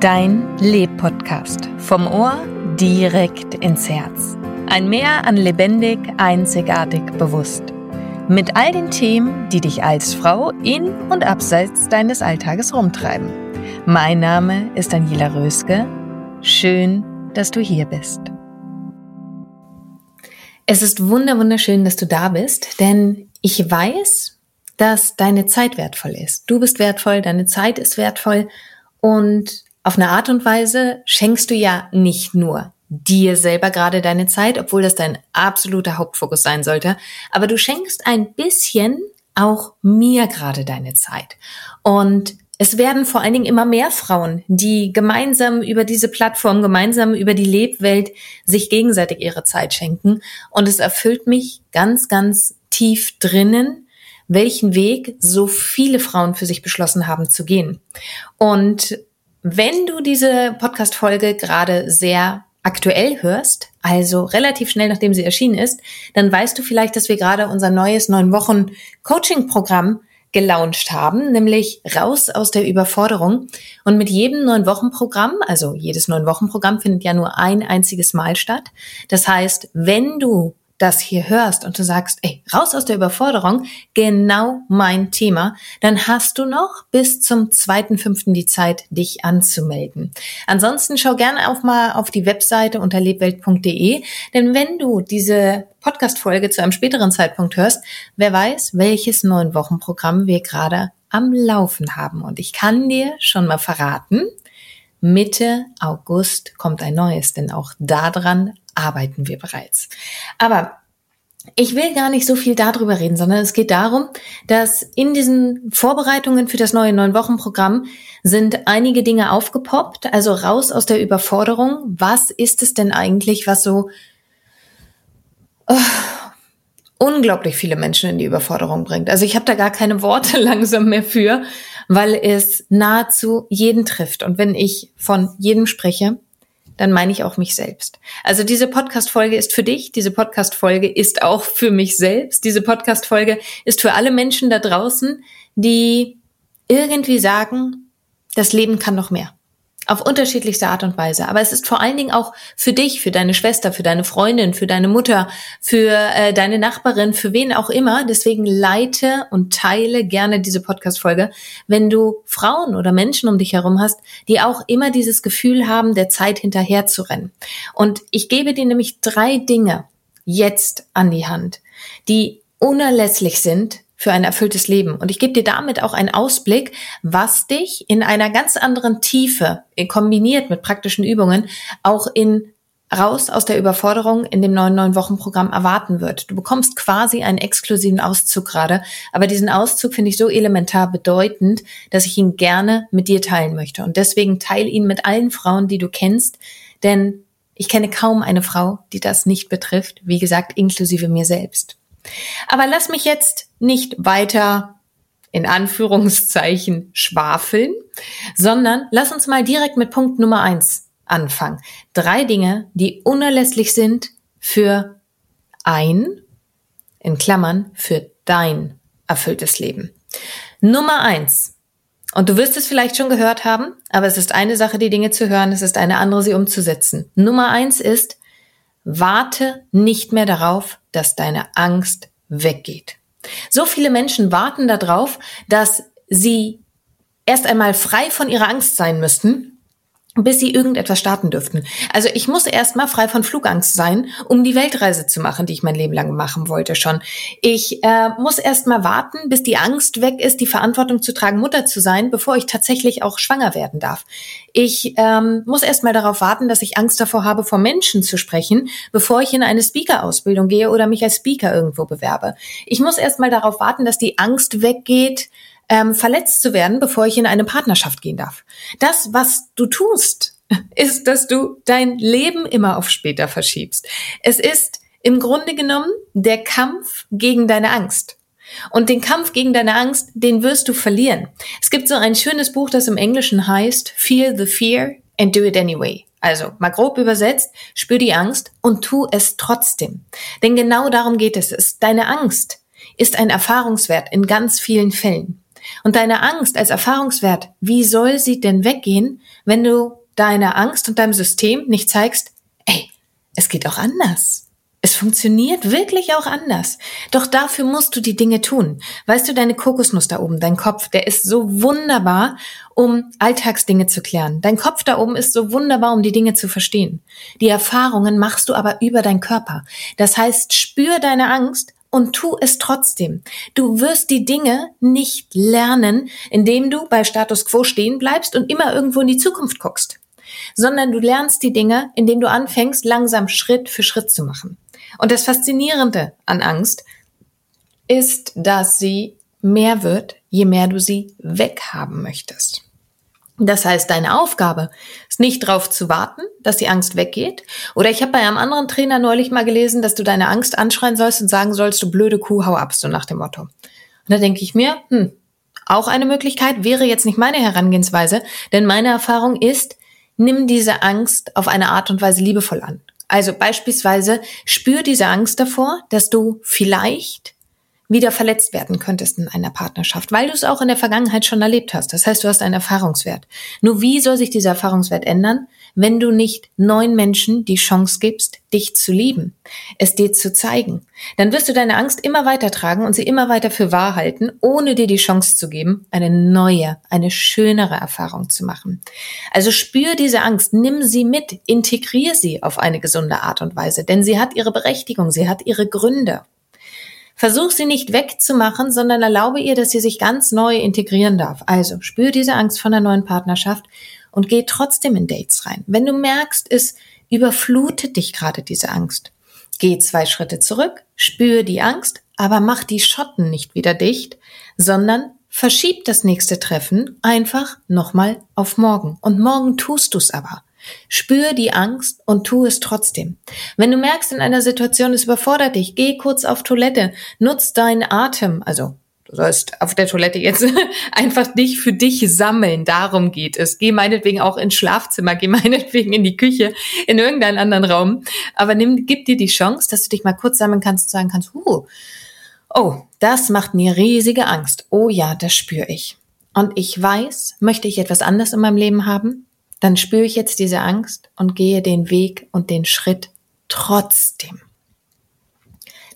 Dein Leb-Podcast. Vom Ohr direkt ins Herz. Ein Meer an lebendig, einzigartig, bewusst. Mit all den Themen, die dich als Frau in und abseits deines Alltages rumtreiben. Mein Name ist Daniela Röske. Schön, dass du hier bist. Es ist wunderschön, dass du da bist, denn ich weiß, dass deine Zeit wertvoll ist. Du bist wertvoll, deine Zeit ist wertvoll und auf eine Art und Weise schenkst du ja nicht nur dir selber gerade deine Zeit, obwohl das dein absoluter Hauptfokus sein sollte, aber du schenkst ein bisschen auch mir gerade deine Zeit. Und es werden vor allen Dingen immer mehr Frauen, die gemeinsam über diese Plattform, gemeinsam über die Lebwelt sich gegenseitig ihre Zeit schenken. Und es erfüllt mich ganz, ganz tief drinnen, welchen Weg so viele Frauen für sich beschlossen haben zu gehen. Und wenn du diese Podcast-Folge gerade sehr aktuell hörst, also relativ schnell nachdem sie erschienen ist, dann weißt du vielleicht, dass wir gerade unser neues neun Wochen Coaching-Programm gelauncht haben, nämlich raus aus der Überforderung. Und mit jedem neun Wochen Programm, also jedes neun Wochen Programm findet ja nur ein einziges Mal statt. Das heißt, wenn du das hier hörst und du sagst, ey, raus aus der Überforderung, genau mein Thema, dann hast du noch bis zum zweiten fünften die Zeit, dich anzumelden. Ansonsten schau gerne auch mal auf die Webseite unter lebwelt.de, denn wenn du diese Podcast-Folge zu einem späteren Zeitpunkt hörst, wer weiß, welches neun Wochen Programm wir gerade am Laufen haben. Und ich kann dir schon mal verraten, Mitte August kommt ein neues, denn auch daran arbeiten wir bereits. Aber ich will gar nicht so viel darüber reden, sondern es geht darum, dass in diesen Vorbereitungen für das neue Neun-Wochen-Programm sind einige Dinge aufgepoppt, also raus aus der Überforderung. Was ist es denn eigentlich, was so oh, unglaublich viele Menschen in die Überforderung bringt? Also ich habe da gar keine Worte langsam mehr für, weil es nahezu jeden trifft. Und wenn ich von jedem spreche, dann meine ich auch mich selbst. Also diese Podcast-Folge ist für dich, diese Podcast-Folge ist auch für mich selbst, diese Podcast-Folge ist für alle Menschen da draußen, die irgendwie sagen, das Leben kann noch mehr. Auf unterschiedlichste Art und Weise. Aber es ist vor allen Dingen auch für dich, für deine Schwester, für deine Freundin, für deine Mutter, für äh, deine Nachbarin, für wen auch immer. Deswegen leite und teile gerne diese Podcast-Folge, wenn du Frauen oder Menschen um dich herum hast, die auch immer dieses Gefühl haben, der Zeit hinterher zu rennen. Und ich gebe dir nämlich drei Dinge jetzt an die Hand, die unerlässlich sind, für ein erfülltes Leben. Und ich gebe dir damit auch einen Ausblick, was dich in einer ganz anderen Tiefe, kombiniert mit praktischen Übungen, auch in raus aus der Überforderung in dem neuen neun Wochen Programm erwarten wird. Du bekommst quasi einen exklusiven Auszug gerade, aber diesen Auszug finde ich so elementar bedeutend, dass ich ihn gerne mit dir teilen möchte und deswegen teile ihn mit allen Frauen, die du kennst, denn ich kenne kaum eine Frau, die das nicht betrifft, wie gesagt, inklusive mir selbst. Aber lass mich jetzt nicht weiter in Anführungszeichen schwafeln, sondern lass uns mal direkt mit Punkt Nummer eins anfangen. Drei Dinge, die unerlässlich sind für ein in Klammern für dein erfülltes Leben. Nummer eins. Und du wirst es vielleicht schon gehört haben, aber es ist eine Sache, die Dinge zu hören, es ist eine andere, sie umzusetzen. Nummer eins ist, warte nicht mehr darauf, dass deine Angst weggeht. So viele Menschen warten darauf, dass sie erst einmal frei von ihrer Angst sein müssten, bis sie irgendetwas starten dürften. Also ich muss erstmal frei von Flugangst sein, um die Weltreise zu machen, die ich mein Leben lang machen wollte schon. Ich äh, muss erstmal warten, bis die Angst weg ist, die Verantwortung zu tragen, Mutter zu sein, bevor ich tatsächlich auch schwanger werden darf. Ich ähm, muss erstmal darauf warten, dass ich Angst davor habe, vor Menschen zu sprechen, bevor ich in eine Speaker-Ausbildung gehe oder mich als Speaker irgendwo bewerbe. Ich muss erstmal darauf warten, dass die Angst weggeht, ähm, verletzt zu werden, bevor ich in eine Partnerschaft gehen darf. Das, was du tust, ist, dass du dein Leben immer auf später verschiebst. Es ist im Grunde genommen der Kampf gegen deine Angst. Und den Kampf gegen deine Angst, den wirst du verlieren. Es gibt so ein schönes Buch, das im Englischen heißt Feel the Fear and Do It Anyway. Also, mal grob übersetzt, spür die Angst und tu es trotzdem. Denn genau darum geht es. es deine Angst ist ein Erfahrungswert in ganz vielen Fällen. Und deine Angst als Erfahrungswert, wie soll sie denn weggehen, wenn du deiner Angst und deinem System nicht zeigst, ey, es geht auch anders. Es funktioniert wirklich auch anders. Doch dafür musst du die Dinge tun. Weißt du, deine Kokosnuss da oben, dein Kopf, der ist so wunderbar, um Alltagsdinge zu klären. Dein Kopf da oben ist so wunderbar, um die Dinge zu verstehen. Die Erfahrungen machst du aber über deinen Körper. Das heißt, spür deine Angst und tu es trotzdem. Du wirst die Dinge nicht lernen, indem du bei Status quo stehen bleibst und immer irgendwo in die Zukunft guckst, sondern du lernst die Dinge, indem du anfängst, langsam Schritt für Schritt zu machen. Und das Faszinierende an Angst ist, dass sie mehr wird, je mehr du sie weghaben möchtest. Das heißt, deine Aufgabe ist nicht darauf zu warten, dass die Angst weggeht. Oder ich habe bei einem anderen Trainer neulich mal gelesen, dass du deine Angst anschreien sollst und sagen sollst, du blöde Kuh, hau ab, so nach dem Motto. Und da denke ich mir, hm, auch eine Möglichkeit wäre jetzt nicht meine Herangehensweise, denn meine Erfahrung ist, nimm diese Angst auf eine Art und Weise liebevoll an. Also beispielsweise spür diese Angst davor, dass du vielleicht wieder verletzt werden könntest in einer Partnerschaft, weil du es auch in der Vergangenheit schon erlebt hast. Das heißt, du hast einen Erfahrungswert. Nur wie soll sich dieser Erfahrungswert ändern, wenn du nicht neuen Menschen die Chance gibst, dich zu lieben, es dir zu zeigen? Dann wirst du deine Angst immer weiter tragen und sie immer weiter für wahr halten, ohne dir die Chance zu geben, eine neue, eine schönere Erfahrung zu machen. Also spür diese Angst, nimm sie mit, integrier sie auf eine gesunde Art und Weise, denn sie hat ihre Berechtigung, sie hat ihre Gründe. Versuch sie nicht wegzumachen, sondern erlaube ihr, dass sie sich ganz neu integrieren darf. Also spür diese Angst von der neuen Partnerschaft und geh trotzdem in Dates rein. Wenn du merkst, es überflutet dich gerade diese Angst, geh zwei Schritte zurück, spür die Angst, aber mach die Schotten nicht wieder dicht, sondern verschieb das nächste Treffen einfach nochmal auf morgen. Und morgen tust du's aber. Spür die Angst und tu es trotzdem. Wenn du merkst, in einer Situation es überfordert dich, geh kurz auf Toilette, nutz deinen Atem, also Du sollst auf der Toilette jetzt einfach dich für dich sammeln. Darum geht es. Geh meinetwegen auch ins Schlafzimmer, geh meinetwegen in die Küche, in irgendeinen anderen Raum. Aber nimm, gib dir die Chance, dass du dich mal kurz sammeln kannst und sagen kannst, uh, oh, das macht mir riesige Angst. Oh ja, das spüre ich. Und ich weiß, möchte ich etwas anderes in meinem Leben haben? Dann spüre ich jetzt diese Angst und gehe den Weg und den Schritt trotzdem.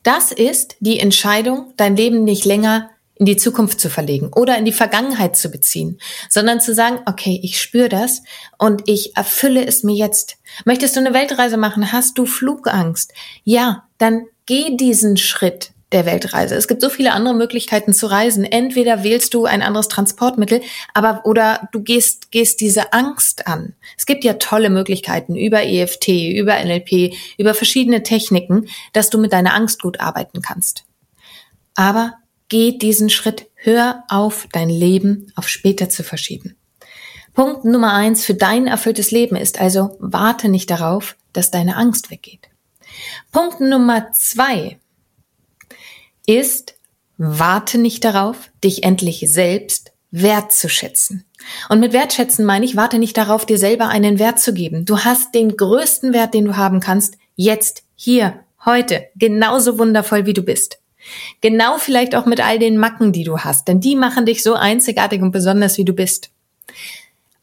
Das ist die Entscheidung, dein Leben nicht länger in die Zukunft zu verlegen oder in die Vergangenheit zu beziehen, sondern zu sagen, okay, ich spüre das und ich erfülle es mir jetzt. Möchtest du eine Weltreise machen? Hast du Flugangst? Ja, dann geh diesen Schritt der Weltreise. Es gibt so viele andere Möglichkeiten zu reisen. Entweder wählst du ein anderes Transportmittel, aber oder du gehst gehst diese Angst an. Es gibt ja tolle Möglichkeiten über EFT, über NLP, über verschiedene Techniken, dass du mit deiner Angst gut arbeiten kannst. Aber geh diesen Schritt, hör auf, dein Leben auf später zu verschieben. Punkt Nummer eins für dein erfülltes Leben ist also, warte nicht darauf, dass deine Angst weggeht. Punkt Nummer zwei ist, warte nicht darauf, dich endlich selbst wertzuschätzen. Und mit wertschätzen meine ich, warte nicht darauf, dir selber einen Wert zu geben. Du hast den größten Wert, den du haben kannst, jetzt, hier, heute, genauso wundervoll wie du bist. Genau vielleicht auch mit all den Macken, die du hast, denn die machen dich so einzigartig und besonders, wie du bist.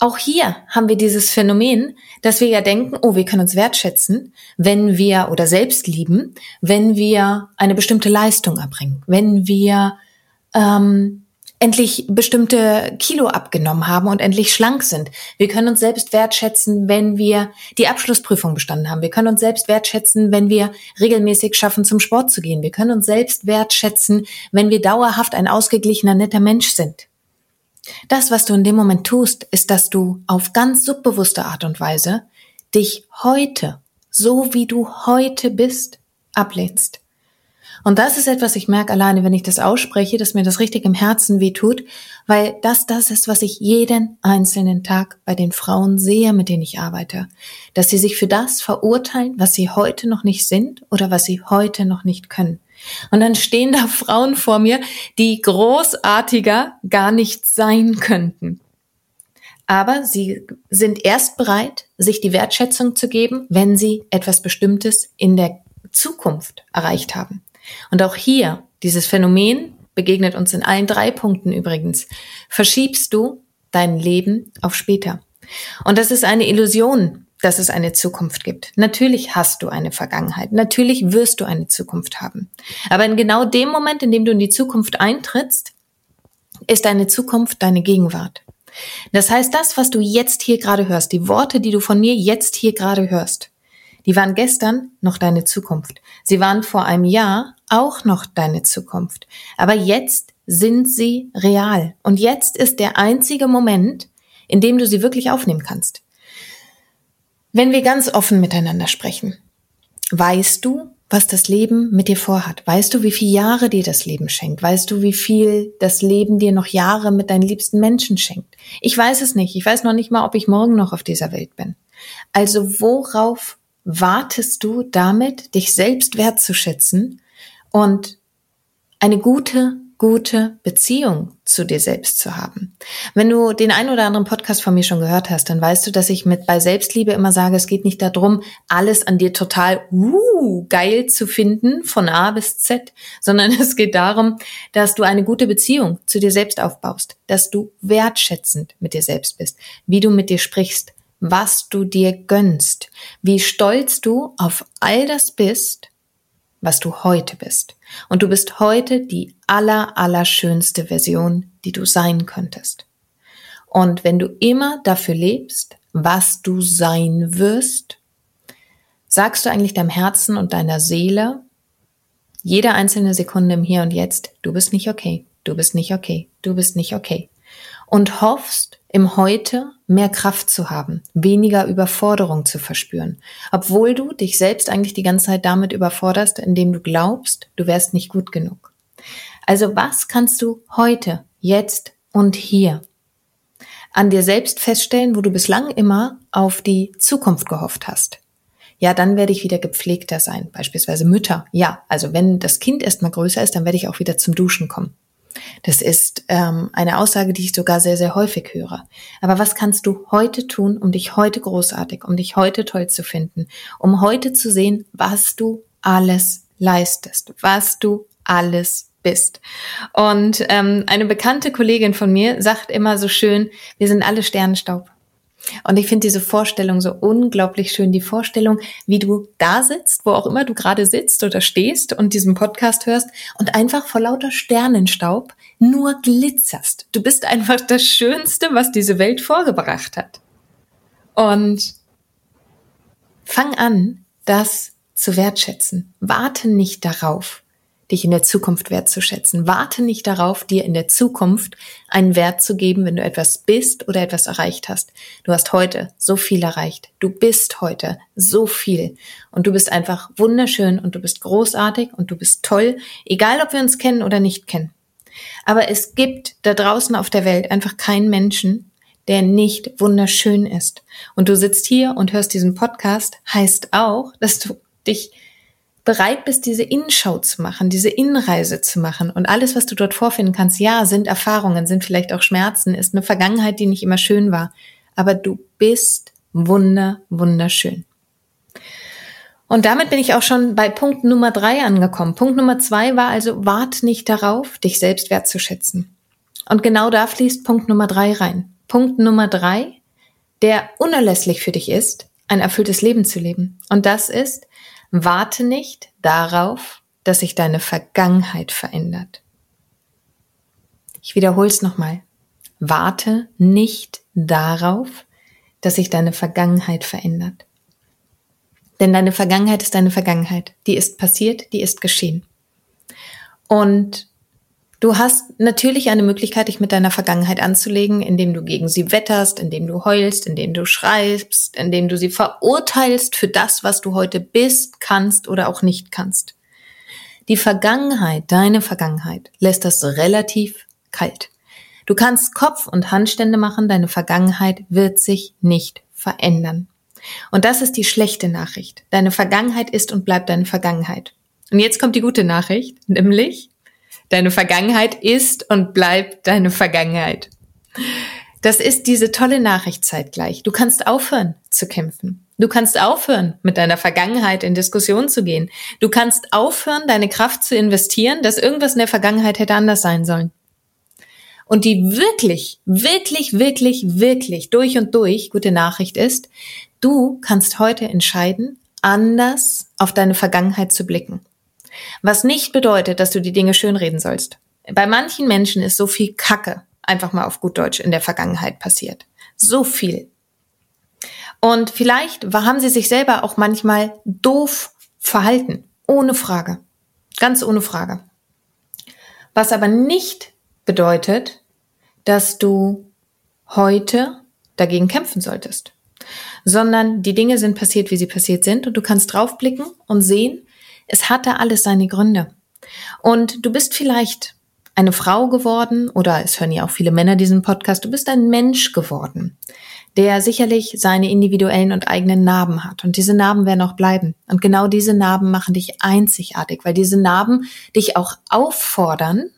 Auch hier haben wir dieses Phänomen, dass wir ja denken, oh, wir können uns wertschätzen, wenn wir oder selbst lieben, wenn wir eine bestimmte Leistung erbringen, wenn wir ähm, endlich bestimmte Kilo abgenommen haben und endlich schlank sind. Wir können uns selbst wertschätzen, wenn wir die Abschlussprüfung bestanden haben. Wir können uns selbst wertschätzen, wenn wir regelmäßig schaffen, zum Sport zu gehen. Wir können uns selbst wertschätzen, wenn wir dauerhaft ein ausgeglichener, netter Mensch sind. Das, was du in dem Moment tust, ist, dass du auf ganz subbewusste Art und Weise dich heute, so wie du heute bist, ablehnst. Und das ist etwas, ich merke alleine, wenn ich das ausspreche, dass mir das richtig im Herzen weh tut, weil das das ist, was ich jeden einzelnen Tag bei den Frauen sehe, mit denen ich arbeite. Dass sie sich für das verurteilen, was sie heute noch nicht sind oder was sie heute noch nicht können. Und dann stehen da Frauen vor mir, die großartiger gar nicht sein könnten. Aber sie sind erst bereit, sich die Wertschätzung zu geben, wenn sie etwas Bestimmtes in der Zukunft erreicht haben. Und auch hier, dieses Phänomen begegnet uns in allen drei Punkten übrigens, verschiebst du dein Leben auf später. Und das ist eine Illusion, dass es eine Zukunft gibt. Natürlich hast du eine Vergangenheit. Natürlich wirst du eine Zukunft haben. Aber in genau dem Moment, in dem du in die Zukunft eintrittst, ist deine Zukunft deine Gegenwart. Das heißt, das, was du jetzt hier gerade hörst, die Worte, die du von mir jetzt hier gerade hörst, die waren gestern noch deine Zukunft. Sie waren vor einem Jahr auch noch deine Zukunft. Aber jetzt sind sie real. Und jetzt ist der einzige Moment, in dem du sie wirklich aufnehmen kannst. Wenn wir ganz offen miteinander sprechen, weißt du, was das Leben mit dir vorhat? Weißt du, wie viele Jahre dir das Leben schenkt? Weißt du, wie viel das Leben dir noch Jahre mit deinen liebsten Menschen schenkt? Ich weiß es nicht. Ich weiß noch nicht mal, ob ich morgen noch auf dieser Welt bin. Also worauf wartest du damit, dich selbst wertzuschätzen und eine gute, gute Beziehung zu dir selbst zu haben. Wenn du den einen oder anderen Podcast von mir schon gehört hast, dann weißt du, dass ich mit bei Selbstliebe immer sage, es geht nicht darum, alles an dir total uh, geil zu finden, von A bis Z, sondern es geht darum, dass du eine gute Beziehung zu dir selbst aufbaust, dass du wertschätzend mit dir selbst bist, wie du mit dir sprichst, was du dir gönnst, wie stolz du auf all das bist, was du heute bist. Und du bist heute die aller, aller schönste Version, die du sein könntest. Und wenn du immer dafür lebst, was du sein wirst, sagst du eigentlich deinem Herzen und deiner Seele jede einzelne Sekunde im Hier und Jetzt, du bist nicht okay, du bist nicht okay, du bist nicht okay. Und hoffst, im Heute mehr Kraft zu haben, weniger Überforderung zu verspüren, obwohl du dich selbst eigentlich die ganze Zeit damit überforderst, indem du glaubst, du wärst nicht gut genug. Also was kannst du heute, jetzt und hier an dir selbst feststellen, wo du bislang immer auf die Zukunft gehofft hast? Ja, dann werde ich wieder gepflegter sein, beispielsweise Mütter. Ja, also wenn das Kind erstmal größer ist, dann werde ich auch wieder zum Duschen kommen. Das ist ähm, eine Aussage, die ich sogar sehr, sehr häufig höre. Aber was kannst du heute tun, um dich heute großartig, um dich heute toll zu finden, um heute zu sehen, was du alles leistest, was du alles bist. Und ähm, eine bekannte Kollegin von mir sagt immer so schön, wir sind alle Sternenstaub. Und ich finde diese Vorstellung so unglaublich schön. Die Vorstellung, wie du da sitzt, wo auch immer du gerade sitzt oder stehst und diesen Podcast hörst und einfach vor lauter Sternenstaub nur glitzerst. Du bist einfach das Schönste, was diese Welt vorgebracht hat. Und fang an, das zu wertschätzen. Warte nicht darauf, dich in der Zukunft wertzuschätzen. Warte nicht darauf, dir in der Zukunft einen Wert zu geben, wenn du etwas bist oder etwas erreicht hast. Du hast heute so viel erreicht. Du bist heute so viel. Und du bist einfach wunderschön und du bist großartig und du bist toll, egal ob wir uns kennen oder nicht kennen. Aber es gibt da draußen auf der Welt einfach keinen Menschen, der nicht wunderschön ist. Und du sitzt hier und hörst diesen Podcast, heißt auch, dass du dich bereit bist, diese Innenschau zu machen, diese Innenreise zu machen und alles, was du dort vorfinden kannst, ja, sind Erfahrungen, sind vielleicht auch Schmerzen, ist eine Vergangenheit, die nicht immer schön war, aber du bist wunder, wunderschön. Und damit bin ich auch schon bei Punkt Nummer drei angekommen. Punkt Nummer zwei war also, wart nicht darauf, dich selbst wertzuschätzen. Und genau da fließt Punkt Nummer drei rein. Punkt Nummer drei, der unerlässlich für dich ist, ein erfülltes Leben zu leben. Und das ist, warte nicht darauf, dass sich deine Vergangenheit verändert. Ich wiederhole es nochmal. Warte nicht darauf, dass sich deine Vergangenheit verändert. Denn deine Vergangenheit ist deine Vergangenheit. Die ist passiert, die ist geschehen. Und du hast natürlich eine Möglichkeit, dich mit deiner Vergangenheit anzulegen, indem du gegen sie wetterst, indem du heulst, indem du schreibst, indem du sie verurteilst für das, was du heute bist, kannst oder auch nicht kannst. Die Vergangenheit, deine Vergangenheit, lässt das relativ kalt. Du kannst Kopf- und Handstände machen, deine Vergangenheit wird sich nicht verändern. Und das ist die schlechte Nachricht. Deine Vergangenheit ist und bleibt deine Vergangenheit. Und jetzt kommt die gute Nachricht, nämlich deine Vergangenheit ist und bleibt deine Vergangenheit. Das ist diese tolle Nachricht zeitgleich. Du kannst aufhören zu kämpfen. Du kannst aufhören, mit deiner Vergangenheit in Diskussion zu gehen. Du kannst aufhören, deine Kraft zu investieren, dass irgendwas in der Vergangenheit hätte anders sein sollen. Und die wirklich, wirklich, wirklich, wirklich durch und durch gute Nachricht ist, Du kannst heute entscheiden, anders auf deine Vergangenheit zu blicken. Was nicht bedeutet, dass du die Dinge schönreden sollst. Bei manchen Menschen ist so viel Kacke, einfach mal auf gut Deutsch, in der Vergangenheit passiert. So viel. Und vielleicht haben sie sich selber auch manchmal doof verhalten. Ohne Frage. Ganz ohne Frage. Was aber nicht bedeutet, dass du heute dagegen kämpfen solltest sondern die Dinge sind passiert, wie sie passiert sind und du kannst draufblicken und sehen, es hatte alles seine Gründe. Und du bist vielleicht eine Frau geworden oder es hören ja auch viele Männer diesen Podcast, du bist ein Mensch geworden, der sicherlich seine individuellen und eigenen Narben hat. Und diese Narben werden auch bleiben. Und genau diese Narben machen dich einzigartig, weil diese Narben dich auch auffordern,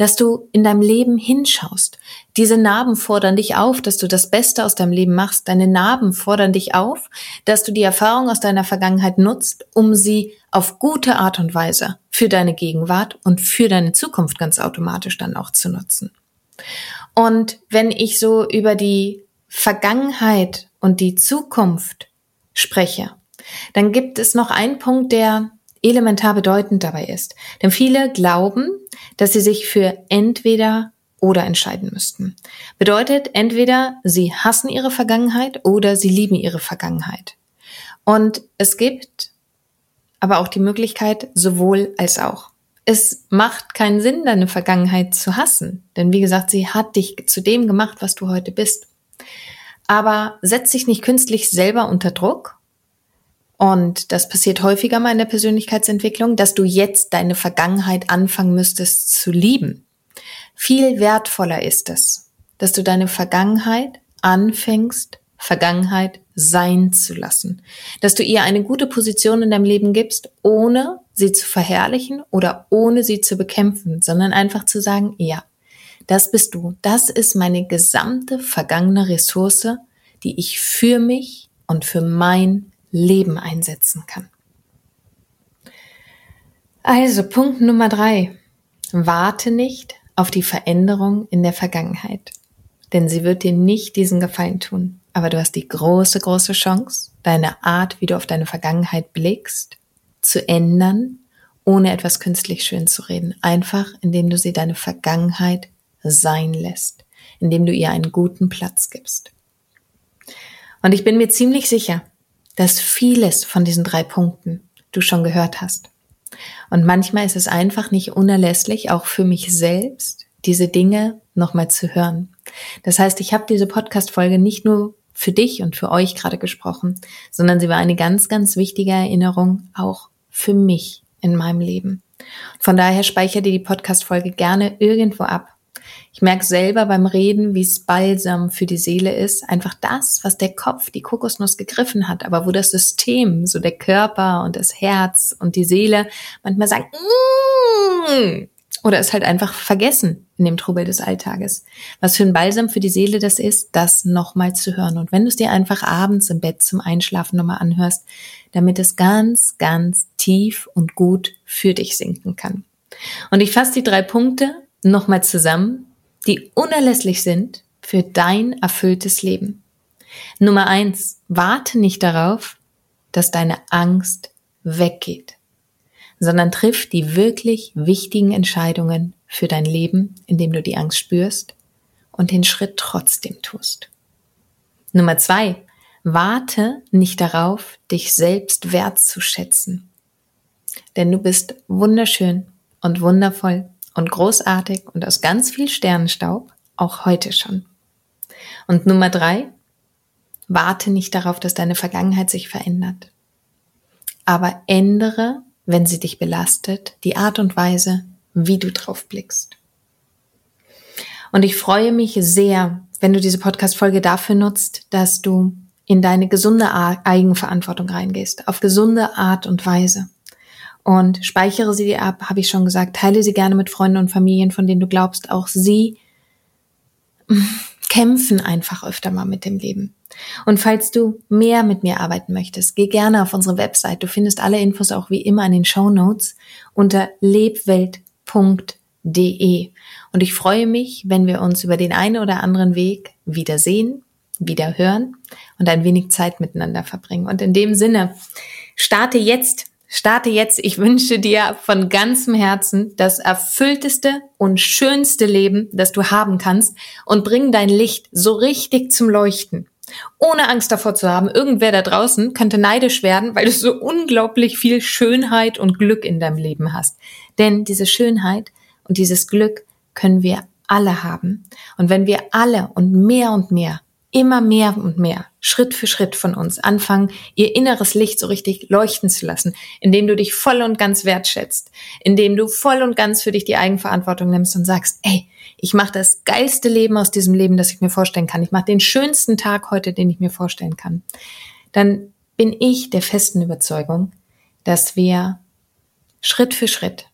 dass du in deinem Leben hinschaust. Diese Narben fordern dich auf, dass du das Beste aus deinem Leben machst. Deine Narben fordern dich auf, dass du die Erfahrung aus deiner Vergangenheit nutzt, um sie auf gute Art und Weise für deine Gegenwart und für deine Zukunft ganz automatisch dann auch zu nutzen. Und wenn ich so über die Vergangenheit und die Zukunft spreche, dann gibt es noch einen Punkt, der elementar bedeutend dabei ist. Denn viele glauben, dass sie sich für entweder oder entscheiden müssten. Bedeutet entweder sie hassen ihre Vergangenheit oder sie lieben ihre Vergangenheit. Und es gibt aber auch die Möglichkeit sowohl als auch. Es macht keinen Sinn, deine Vergangenheit zu hassen, denn wie gesagt, sie hat dich zu dem gemacht, was du heute bist. Aber setz dich nicht künstlich selber unter Druck und das passiert häufiger mal in der Persönlichkeitsentwicklung, dass du jetzt deine Vergangenheit anfangen müsstest zu lieben. Viel wertvoller ist es, dass du deine Vergangenheit anfängst, Vergangenheit sein zu lassen. Dass du ihr eine gute Position in deinem Leben gibst, ohne sie zu verherrlichen oder ohne sie zu bekämpfen, sondern einfach zu sagen, ja, das bist du. Das ist meine gesamte vergangene Ressource, die ich für mich und für mein Leben einsetzen kann. Also Punkt Nummer drei. Warte nicht auf die Veränderung in der Vergangenheit, denn sie wird dir nicht diesen Gefallen tun. Aber du hast die große, große Chance, deine Art, wie du auf deine Vergangenheit blickst, zu ändern, ohne etwas künstlich schön zu reden. Einfach, indem du sie deine Vergangenheit sein lässt, indem du ihr einen guten Platz gibst. Und ich bin mir ziemlich sicher, dass vieles von diesen drei Punkten du schon gehört hast. Und manchmal ist es einfach nicht unerlässlich, auch für mich selbst, diese Dinge nochmal zu hören. Das heißt, ich habe diese Podcast-Folge nicht nur für dich und für euch gerade gesprochen, sondern sie war eine ganz, ganz wichtige Erinnerung auch für mich in meinem Leben. Von daher speichere dir die Podcast-Folge gerne irgendwo ab ich merke selber beim Reden, wie es balsam für die Seele ist. Einfach das, was der Kopf, die Kokosnuss gegriffen hat, aber wo das System, so der Körper und das Herz und die Seele manchmal sagen, mm, oder es halt einfach vergessen, in dem Trubel des Alltages. Was für ein Balsam für die Seele das ist, das nochmal zu hören. Und wenn du es dir einfach abends im Bett zum Einschlafen nochmal anhörst, damit es ganz, ganz tief und gut für dich sinken kann. Und ich fasse die drei Punkte nochmal zusammen, die unerlässlich sind für dein erfülltes Leben. Nummer eins, warte nicht darauf, dass deine Angst weggeht, sondern triff die wirklich wichtigen Entscheidungen für dein Leben, indem du die Angst spürst und den Schritt trotzdem tust. Nummer zwei, warte nicht darauf, dich selbst wertzuschätzen. Denn du bist wunderschön und wundervoll und großartig und aus ganz viel Sternenstaub, auch heute schon. Und Nummer drei, warte nicht darauf, dass deine Vergangenheit sich verändert. Aber ändere, wenn sie dich belastet, die Art und Weise, wie du drauf blickst. Und ich freue mich sehr, wenn du diese Podcast-Folge dafür nutzt, dass du in deine gesunde Eigenverantwortung reingehst, auf gesunde Art und Weise. Und speichere sie dir ab, habe ich schon gesagt, teile sie gerne mit Freunden und Familien, von denen du glaubst, auch sie kämpfen einfach öfter mal mit dem Leben. Und falls du mehr mit mir arbeiten möchtest, geh gerne auf unsere Website. Du findest alle Infos auch wie immer in den Show Notes unter lebwelt.de. Und ich freue mich, wenn wir uns über den einen oder anderen Weg wiedersehen, wieder hören und ein wenig Zeit miteinander verbringen. Und in dem Sinne, starte jetzt Starte jetzt. Ich wünsche dir von ganzem Herzen das erfüllteste und schönste Leben, das du haben kannst und bring dein Licht so richtig zum Leuchten. Ohne Angst davor zu haben, irgendwer da draußen könnte neidisch werden, weil du so unglaublich viel Schönheit und Glück in deinem Leben hast. Denn diese Schönheit und dieses Glück können wir alle haben. Und wenn wir alle und mehr und mehr immer mehr und mehr, Schritt für Schritt von uns anfangen, ihr inneres Licht so richtig leuchten zu lassen, indem du dich voll und ganz wertschätzt, indem du voll und ganz für dich die Eigenverantwortung nimmst und sagst, ey, ich mache das geilste Leben aus diesem Leben, das ich mir vorstellen kann. Ich mache den schönsten Tag heute, den ich mir vorstellen kann. Dann bin ich der festen Überzeugung, dass wir Schritt für Schritt,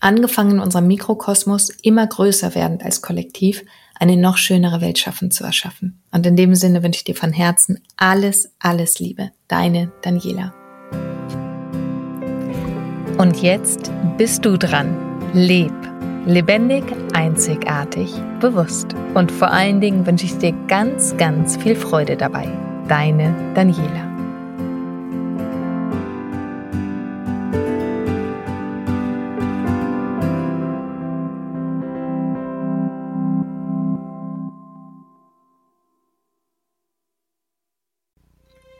angefangen in unserem Mikrokosmos, immer größer werden als Kollektiv, eine noch schönere Welt schaffen zu erschaffen. Und in dem Sinne wünsche ich dir von Herzen alles, alles Liebe. Deine Daniela. Und jetzt bist du dran. Leb. Lebendig, einzigartig, bewusst. Und vor allen Dingen wünsche ich dir ganz, ganz viel Freude dabei. Deine Daniela.